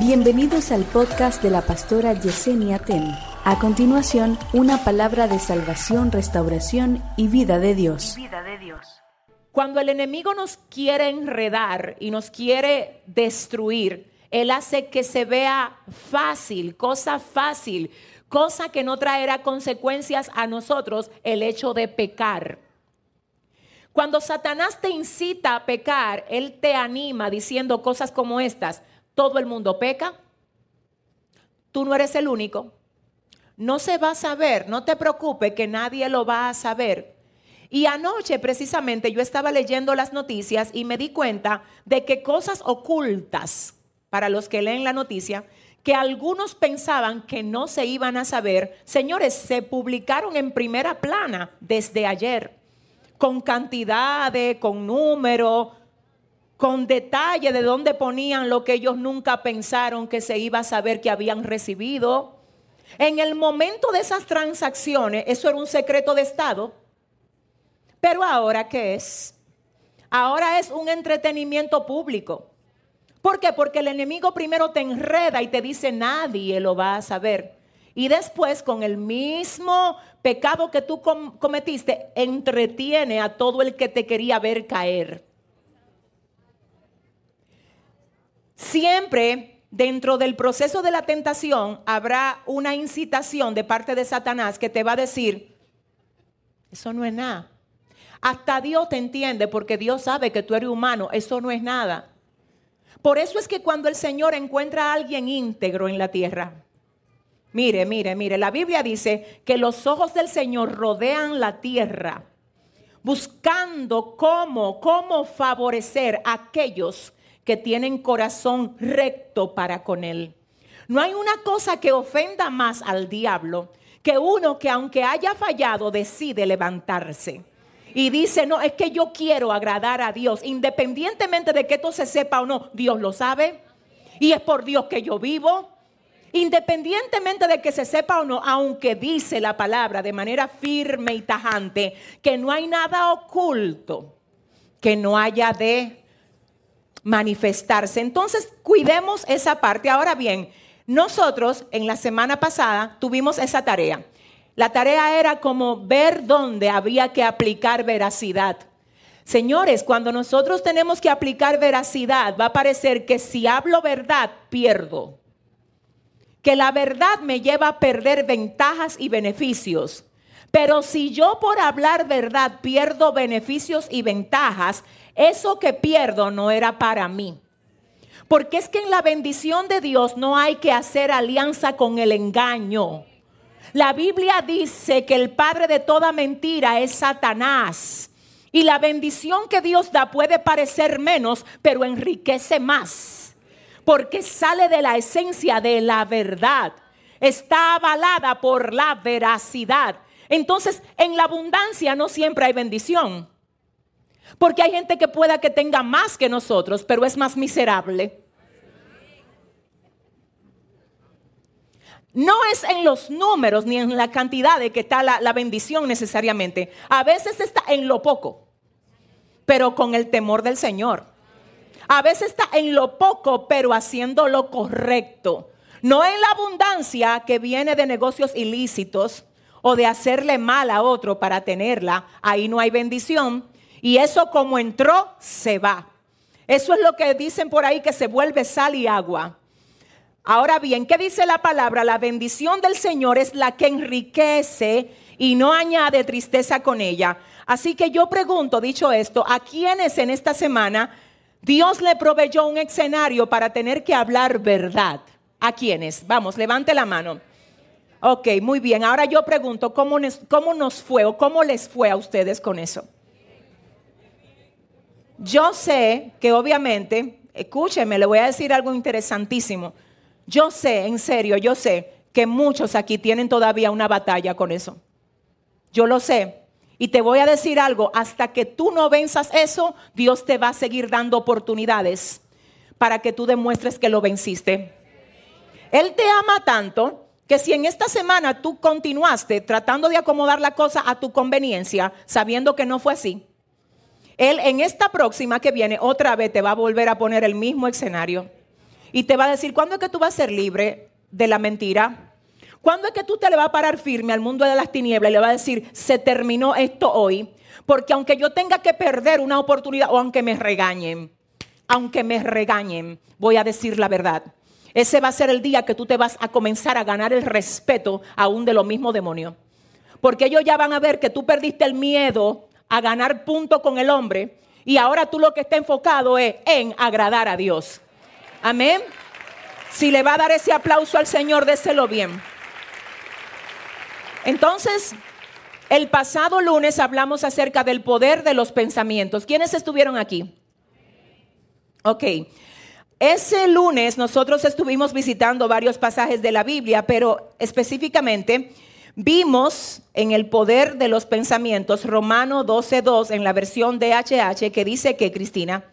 Bienvenidos al podcast de la pastora Yesenia Ten. A continuación, una palabra de salvación, restauración y vida de Dios. Vida de Dios. Cuando el enemigo nos quiere enredar y nos quiere destruir, él hace que se vea fácil, cosa fácil, cosa que no traerá consecuencias a nosotros, el hecho de pecar. Cuando Satanás te incita a pecar, él te anima diciendo cosas como estas todo el mundo peca. Tú no eres el único. No se va a saber, no te preocupes que nadie lo va a saber. Y anoche precisamente yo estaba leyendo las noticias y me di cuenta de que cosas ocultas, para los que leen la noticia, que algunos pensaban que no se iban a saber, señores, se publicaron en primera plana desde ayer, con cantidades, con número, con detalle de dónde ponían lo que ellos nunca pensaron que se iba a saber que habían recibido. En el momento de esas transacciones, eso era un secreto de Estado. Pero ahora, ¿qué es? Ahora es un entretenimiento público. ¿Por qué? Porque el enemigo primero te enreda y te dice nadie lo va a saber. Y después, con el mismo pecado que tú cometiste, entretiene a todo el que te quería ver caer. Siempre dentro del proceso de la tentación habrá una incitación de parte de Satanás que te va a decir, eso no es nada. Hasta Dios te entiende porque Dios sabe que tú eres humano, eso no es nada. Por eso es que cuando el Señor encuentra a alguien íntegro en la tierra, mire, mire, mire, la Biblia dice que los ojos del Señor rodean la tierra buscando cómo, cómo favorecer a aquellos que tienen corazón recto para con Él. No hay una cosa que ofenda más al diablo que uno que aunque haya fallado decide levantarse. Y dice, no, es que yo quiero agradar a Dios, independientemente de que esto se sepa o no, Dios lo sabe. Y es por Dios que yo vivo. Independientemente de que se sepa o no, aunque dice la palabra de manera firme y tajante que no hay nada oculto que no haya de manifestarse. Entonces, cuidemos esa parte. Ahora bien, nosotros en la semana pasada tuvimos esa tarea. La tarea era como ver dónde había que aplicar veracidad. Señores, cuando nosotros tenemos que aplicar veracidad, va a parecer que si hablo verdad, pierdo. Que la verdad me lleva a perder ventajas y beneficios. Pero si yo por hablar verdad pierdo beneficios y ventajas, eso que pierdo no era para mí. Porque es que en la bendición de Dios no hay que hacer alianza con el engaño. La Biblia dice que el padre de toda mentira es Satanás. Y la bendición que Dios da puede parecer menos, pero enriquece más. Porque sale de la esencia de la verdad. Está avalada por la veracidad. Entonces, en la abundancia no siempre hay bendición. Porque hay gente que pueda que tenga más que nosotros, pero es más miserable. No es en los números ni en la cantidad de que está la, la, bendición necesariamente. A veces está en lo poco, pero con el temor del Señor. A veces está en lo poco, pero haciendo lo correcto. No en la abundancia que viene de negocios ilícitos o de hacerle mal a otro para tenerla. Ahí no hay bendición. Y eso como entró, se va. Eso es lo que dicen por ahí que se vuelve sal y agua. Ahora bien, ¿qué dice la palabra? La bendición del Señor es la que enriquece y no añade tristeza con ella. Así que yo pregunto, dicho esto, ¿a quiénes en esta semana Dios le proveyó un escenario para tener que hablar verdad? ¿A quiénes? Vamos, levante la mano. Ok, muy bien. Ahora yo pregunto, ¿cómo nos, cómo nos fue o cómo les fue a ustedes con eso? Yo sé que obviamente, escúcheme, le voy a decir algo interesantísimo. Yo sé, en serio, yo sé que muchos aquí tienen todavía una batalla con eso. Yo lo sé. Y te voy a decir algo, hasta que tú no venzas eso, Dios te va a seguir dando oportunidades para que tú demuestres que lo venciste. Él te ama tanto que si en esta semana tú continuaste tratando de acomodar la cosa a tu conveniencia, sabiendo que no fue así, él en esta próxima que viene otra vez te va a volver a poner el mismo escenario. y te va a decir, ¿cuándo es que tú vas a ser libre de la mentira? ¿Cuándo es que tú te le vas a parar firme al mundo de las tinieblas y le vas a decir, se terminó esto hoy? Porque aunque yo tenga que perder una oportunidad o aunque me regañen, aunque me regañen, voy a decir la verdad. Ese va a ser el día que tú te vas a comenzar a ganar el respeto aún de los mismos demonios. Porque ellos ya van a ver que tú perdiste el miedo a ganar punto con el hombre y ahora tú lo que está enfocado es en agradar a Dios. Amén. Si le va a dar ese aplauso al Señor, déselo bien. Entonces, el pasado lunes hablamos acerca del poder de los pensamientos. ¿Quiénes estuvieron aquí? Ok. Ese lunes nosotros estuvimos visitando varios pasajes de la Biblia, pero específicamente vimos en el poder de los pensamientos Romano 12.2 en la versión de HH que dice que, Cristina,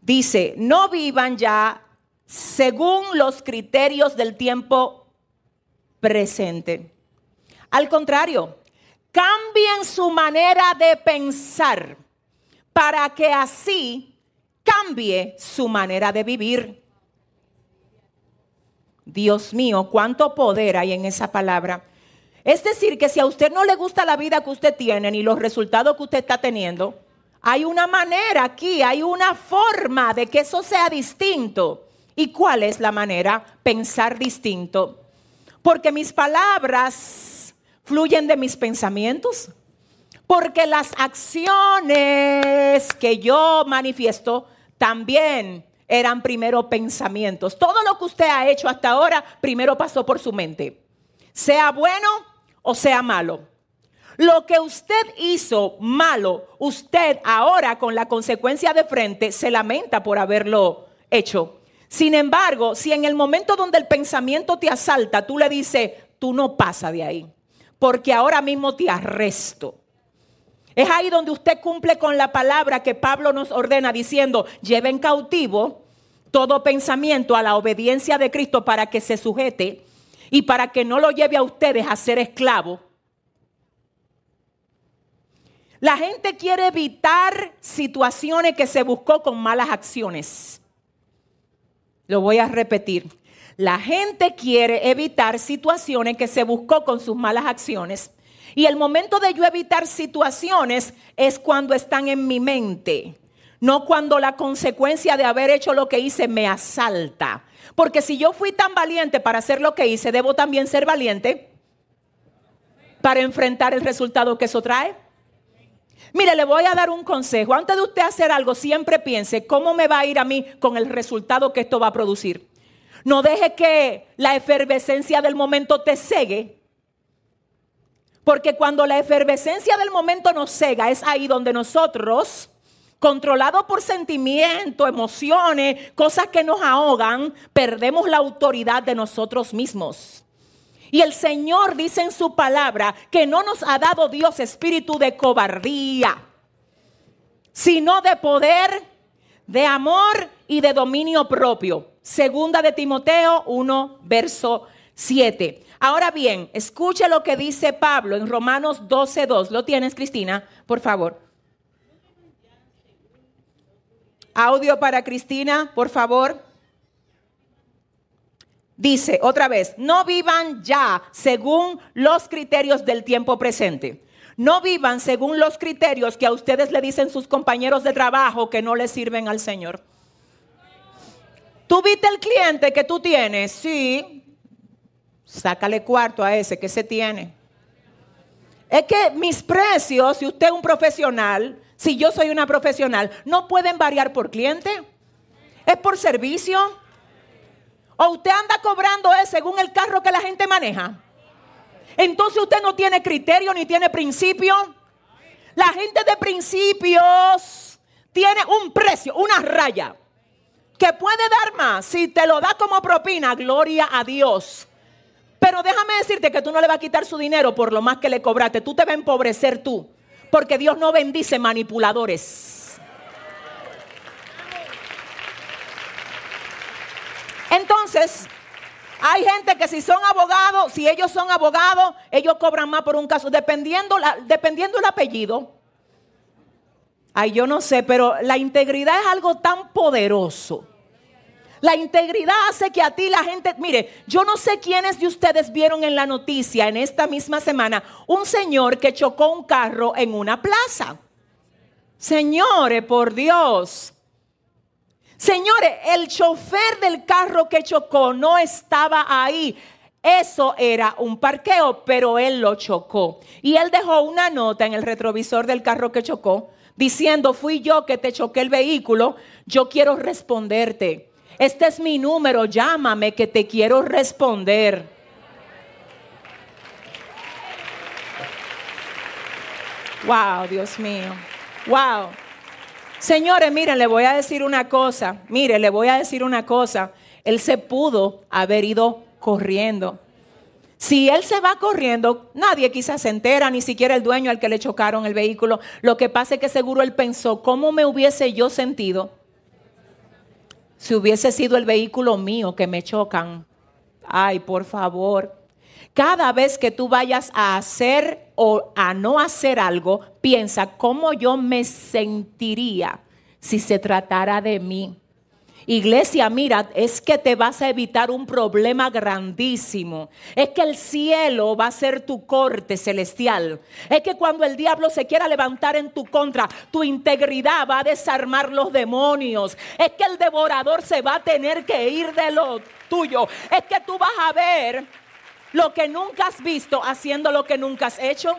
dice, no vivan ya según los criterios del tiempo presente. Al contrario, cambien su manera de pensar para que así cambie su manera de vivir. Dios mío, cuánto poder hay en esa palabra. Es decir, que si a usted no le gusta la vida que usted tiene ni los resultados que usted está teniendo, hay una manera aquí, hay una forma de que eso sea distinto. ¿Y cuál es la manera? Pensar distinto. Porque mis palabras fluyen de mis pensamientos. Porque las acciones que yo manifiesto también eran primero pensamientos. Todo lo que usted ha hecho hasta ahora primero pasó por su mente, sea bueno o sea malo. Lo que usted hizo malo, usted ahora con la consecuencia de frente se lamenta por haberlo hecho. Sin embargo, si en el momento donde el pensamiento te asalta, tú le dices, tú no pasa de ahí, porque ahora mismo te arresto. Es ahí donde usted cumple con la palabra que Pablo nos ordena diciendo, lleven cautivo todo pensamiento a la obediencia de Cristo para que se sujete y para que no lo lleve a ustedes a ser esclavo. La gente quiere evitar situaciones que se buscó con malas acciones. Lo voy a repetir. La gente quiere evitar situaciones que se buscó con sus malas acciones. Y el momento de yo evitar situaciones es cuando están en mi mente, no cuando la consecuencia de haber hecho lo que hice me asalta. Porque si yo fui tan valiente para hacer lo que hice, debo también ser valiente para enfrentar el resultado que eso trae. Mire, le voy a dar un consejo. Antes de usted hacer algo, siempre piense cómo me va a ir a mí con el resultado que esto va a producir. No deje que la efervescencia del momento te cegue porque cuando la efervescencia del momento nos cega, es ahí donde nosotros, controlados por sentimientos, emociones, cosas que nos ahogan, perdemos la autoridad de nosotros mismos. Y el Señor dice en su palabra que no nos ha dado Dios espíritu de cobardía, sino de poder, de amor y de dominio propio. Segunda de Timoteo 1, verso 7. Ahora bien, escuche lo que dice Pablo en Romanos 12.2. ¿Lo tienes, Cristina? Por favor. Audio para Cristina, por favor. Dice otra vez, no vivan ya según los criterios del tiempo presente. No vivan según los criterios que a ustedes le dicen sus compañeros de trabajo que no le sirven al Señor. ¿Tú viste el cliente que tú tienes? Sí, Sácale cuarto a ese que se tiene. Es que mis precios, si usted es un profesional, si yo soy una profesional, no pueden variar por cliente. Es por servicio. O usted anda cobrando es según el carro que la gente maneja. Entonces usted no tiene criterio ni tiene principio. La gente de principios tiene un precio, una raya, que puede dar más. Si te lo da como propina, gloria a Dios. Pero déjame decirte que tú no le vas a quitar su dinero por lo más que le cobraste. Tú te vas a empobrecer tú. Porque Dios no bendice manipuladores. Entonces, hay gente que si son abogados, si ellos son abogados, ellos cobran más por un caso, dependiendo, la, dependiendo el apellido. Ay, yo no sé, pero la integridad es algo tan poderoso. La integridad hace que a ti la gente, mire, yo no sé quiénes de ustedes vieron en la noticia en esta misma semana un señor que chocó un carro en una plaza. Señores, por Dios. Señores, el chofer del carro que chocó no estaba ahí. Eso era un parqueo, pero él lo chocó. Y él dejó una nota en el retrovisor del carro que chocó, diciendo, fui yo que te choqué el vehículo, yo quiero responderte. Este es mi número, llámame que te quiero responder. Wow, Dios mío. Wow. Señores, miren, le voy a decir una cosa. Mire, le voy a decir una cosa. Él se pudo haber ido corriendo. Si él se va corriendo, nadie quizás se entera, ni siquiera el dueño al que le chocaron el vehículo. Lo que pasa es que seguro él pensó, ¿cómo me hubiese yo sentido si hubiese sido el vehículo mío que me chocan? Ay, por favor. Cada vez que tú vayas a hacer o a no hacer algo, piensa cómo yo me sentiría si se tratara de mí. Iglesia, mira, es que te vas a evitar un problema grandísimo. Es que el cielo va a ser tu corte celestial. Es que cuando el diablo se quiera levantar en tu contra, tu integridad va a desarmar los demonios. Es que el devorador se va a tener que ir de lo tuyo. Es que tú vas a ver lo que nunca has visto haciendo lo que nunca has hecho.